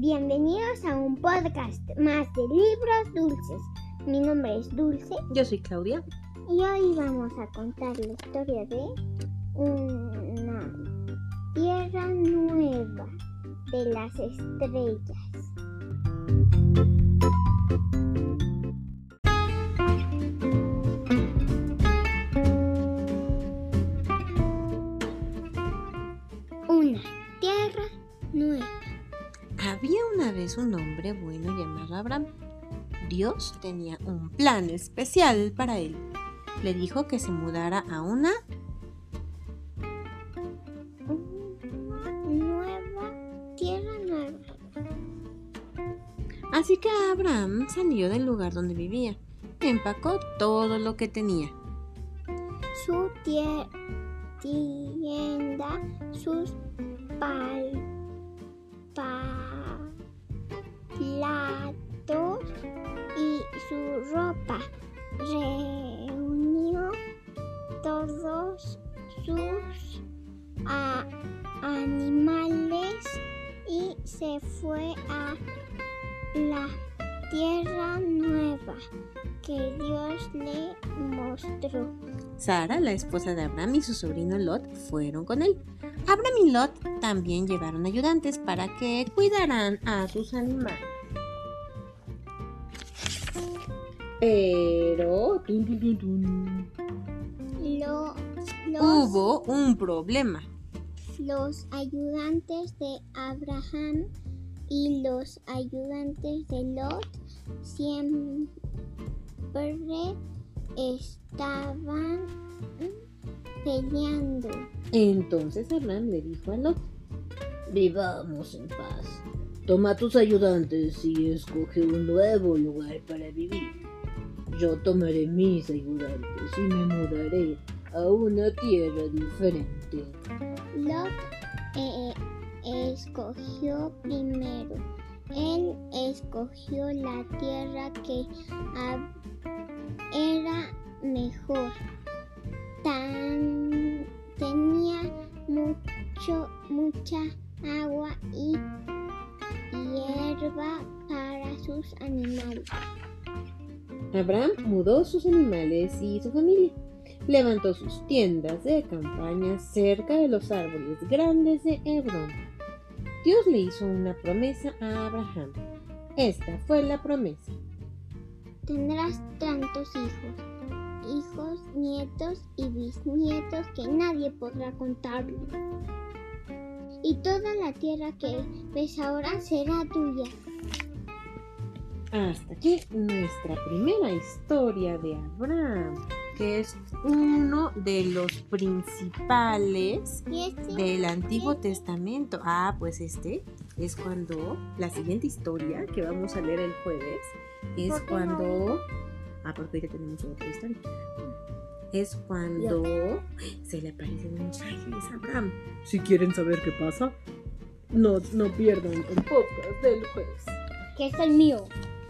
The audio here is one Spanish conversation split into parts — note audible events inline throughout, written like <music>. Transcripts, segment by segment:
Bienvenidos a un podcast más de libros dulces. Mi nombre es Dulce Yo soy Claudia. y hoy vamos a contar la historia de una tierra nueva de las estrellas. Había una vez un hombre bueno llamado Abraham. Dios tenía un plan especial para él. Le dijo que se mudara a una nueva tierra nueva. Así que Abraham salió del lugar donde vivía. Empacó todo lo que tenía. su tie- tienda, sus pal- platos y su ropa. Reunió todos sus animales y se fue a la tierra nueva que Dios le mostró. Sara, la esposa de Abraham y su sobrino Lot fueron con él. Abraham y Lot también llevaron ayudantes para que cuidaran a sus animales. Pero tun, tun, tun, tun, Lo- los, hubo un problema. los ayudantes de Abraham y los ayudantes de Lot siempre estaban peleando. Entonces Abraham le dijo a Lot, vivamos en paz. Toma tus ayudantes y escoge un nuevo lugar para vivir. Yo tomaré mis ayudantes y me mudaré a una tierra diferente. Lot eh, escogió primero. Él escogió la tierra que era mejor. Tan- tenía mucho, mucha agua y hierba para sus animales. Abraham mudó sus animales y su familia. Levantó sus tiendas de campaña cerca de los árboles grandes de Hebrón. Dios le hizo una promesa a Abraham. Esta fue la promesa. Tendrás tantos hijos, hijos, nietos y bisnietos que nadie podrá contarlo. Y toda la tierra que ves ahora será tuya. Hasta aquí nuestra primera historia de Abraham, que es uno de los principales este del Antiguo Testamento. Ah, pues este es cuando la siguiente historia que vamos a leer el jueves es ¿Por qué cuando... Ah, porque ya tenemos otra historia. Es cuando se le aparecen mensajes a Abraham. Si quieren saber qué pasa, no, no pierdan el podcast del jueves. que es el mío.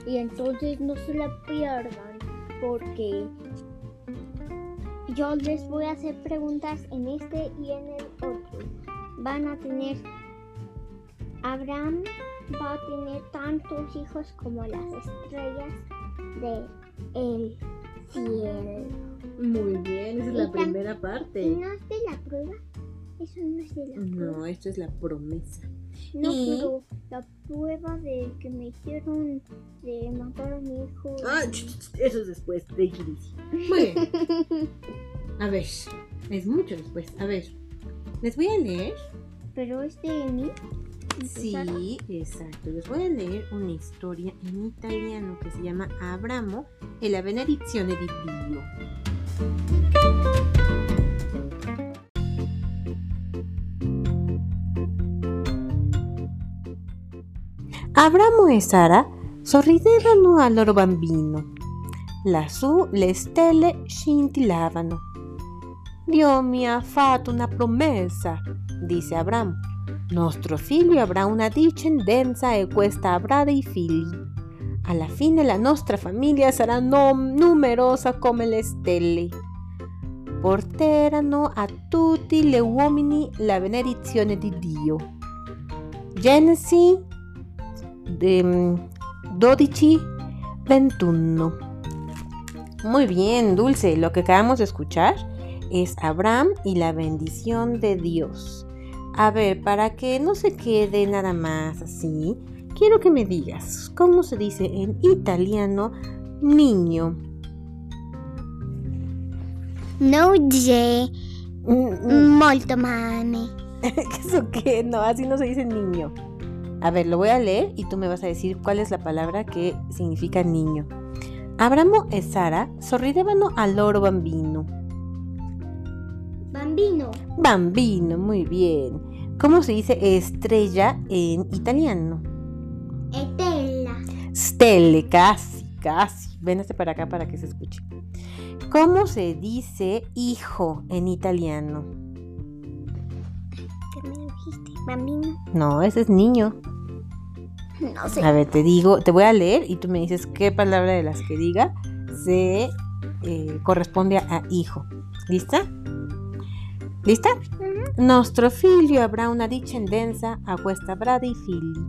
Y entonces no se la pierdan porque yo les voy a hacer preguntas en este y en el otro. Van a tener Abraham va a tener tantos hijos como las estrellas de el cielo. Muy bien, esa es Y la primera ¿Y parte. no es de la prueba? Eso no es de la prueba. No, esto es la promesa. No, Y- pero la prueba de que me hicieron de matar a mi hijo. Ah, eso es después, de easy. Bueno, <laughs> a ver, es mucho después. A ver, les voy a leer. Pero es de mí. Sí, exacto. Les voy a leer una historia en italiano que se llama Abramo e la benedizione di Dio. Abramo e Sara sorridevano al loro bambino. Lassù le stelle scintillavano. Dio mi ha fatto una promessa, disse Abramo. Nostro figlio avrà una discendenza e questa avrà dei figli. Alla fine la nostra famiglia sarà numerosa come le stelle. Porteranno a tutti gli uomini la benedizione di Dio. Genesi 12 21. Muy bien, Dulce. Lo que acabamos de escuchar es Abraham y la bendición de Dios. A ver, para que no se quede nada más así, quiero que me digas cómo se dice en italiano niño. No sé. Molto mame. <laughs> ¿Eso qué? No, así no se dice niño. A ver, lo voy a leer y tú me vas a decir cuál es la palabra que significa niño. Abramo e Sara sorridevano al loro bambino. Bambino. Bambino, muy bien. ¿Cómo se dice estrella en italiano? Estella. Stelle, casi, casi. Vénase para acá para que se escuche. ¿Cómo se dice hijo en italiano? Bambino. No, ese es niño. No sé. A ver, te digo, te voy a leer y tú me dices qué palabra de las que diga se eh, corresponde a hijo. ¿Lista? ¿Lista? Nostro figlio avrà una discendenza a questa bradi figli.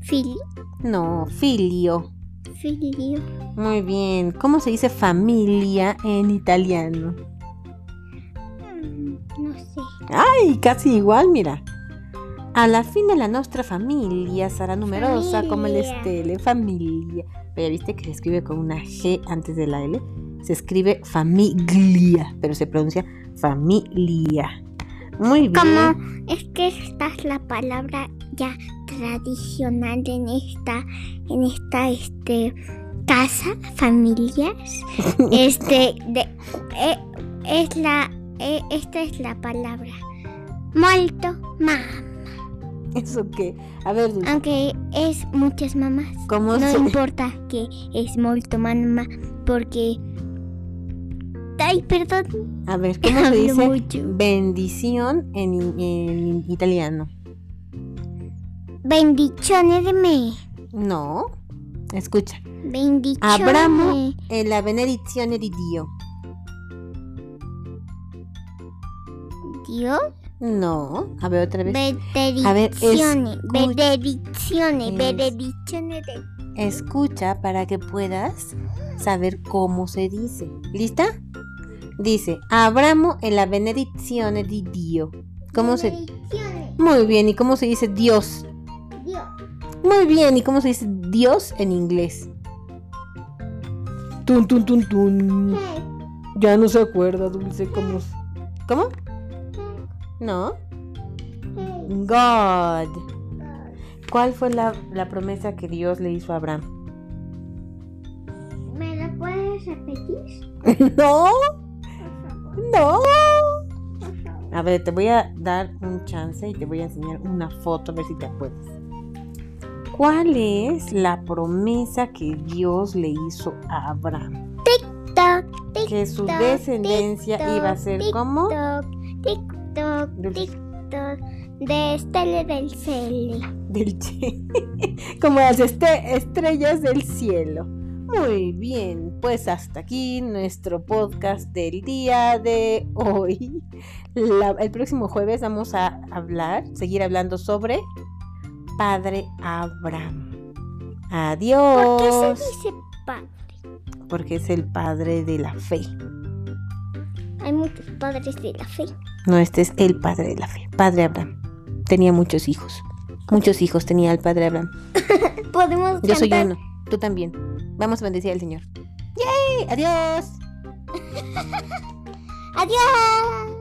Fili. No, figlio. Filio. Muy bien. ¿Cómo se dice familia en italiano? Mm, No sé. Ay, casi igual, mira. Alla fine la nostra famiglia sarà numerosa come le Familia. stelle. Familia. Pero viste que se escribe con una G antes de la L. Se escribe famiglia, pero se pronuncia familia. Muy bien. Como es que esta es la palabra ya tradicional en esta, en esta, este, casa, familias. <laughs> Este, de, eh, es la, eh, esta es la palabra. Molto mamá. <laughs> ¿Eso qué? A ver, Dulce, Aunque es muchas mamás. ¿cómo No se...? importa que es molto mamá porque... Ay, perdón. A ver, ¿cómo se <laughs> dice mucho. bendición en, en italiano? Bendiciones de me. No. Escucha. Bendiciones. Abramo e la benedizione di Dio. Dios. No. A ver, otra vez. A ver, escucha. Benedicciones. Es- Benedicciones de... Escucha para que puedas saber cómo se dice. ¿Lista? Dice, Abramo e la benedizione di Dio. ¿Cómo se...? Muy bien, ¿y cómo se dice Dios? Dios. Muy bien, ¿y cómo se dice Dios en inglés? Tun, tun, tun, tun. Ya no se acuerda, Dulce, cómo... ¿Cómo? No. God. ¿Cuál fue la, la promesa que Dios le hizo a Abraham? ¿Me la puedes repetir? <laughs> No, Por favor. no. A ver, te voy a dar un chance y te voy a enseñar una foto a ver si te acuerdas. ¿Cuál es la promesa que Dios le hizo a Abraham? Toc, tic, Que su descendencia iba a ser como... toc, tic, toc, Dulce. tic, toc, de Estelle del Cele. <laughs> del como las este- estrellas del cielo. Muy bien, pues hasta aquí nuestro podcast del día de hoy. La- el próximo jueves vamos a hablar, seguir hablando sobre Padre Abraham. ¿Por qué Adiós. se dice padre? Porque es el padre de la fe. Hay muchos padres de la fe. No, este es el padre de la fe. Padre Abraham. Tenía muchos hijos. Muchos hijos tenía el padre Abraham. <laughs> Podemos Yo soy uno. Tú también. Vamos a bendecir al Señor. ¡Yay! ¡Adiós! <laughs> Adiós.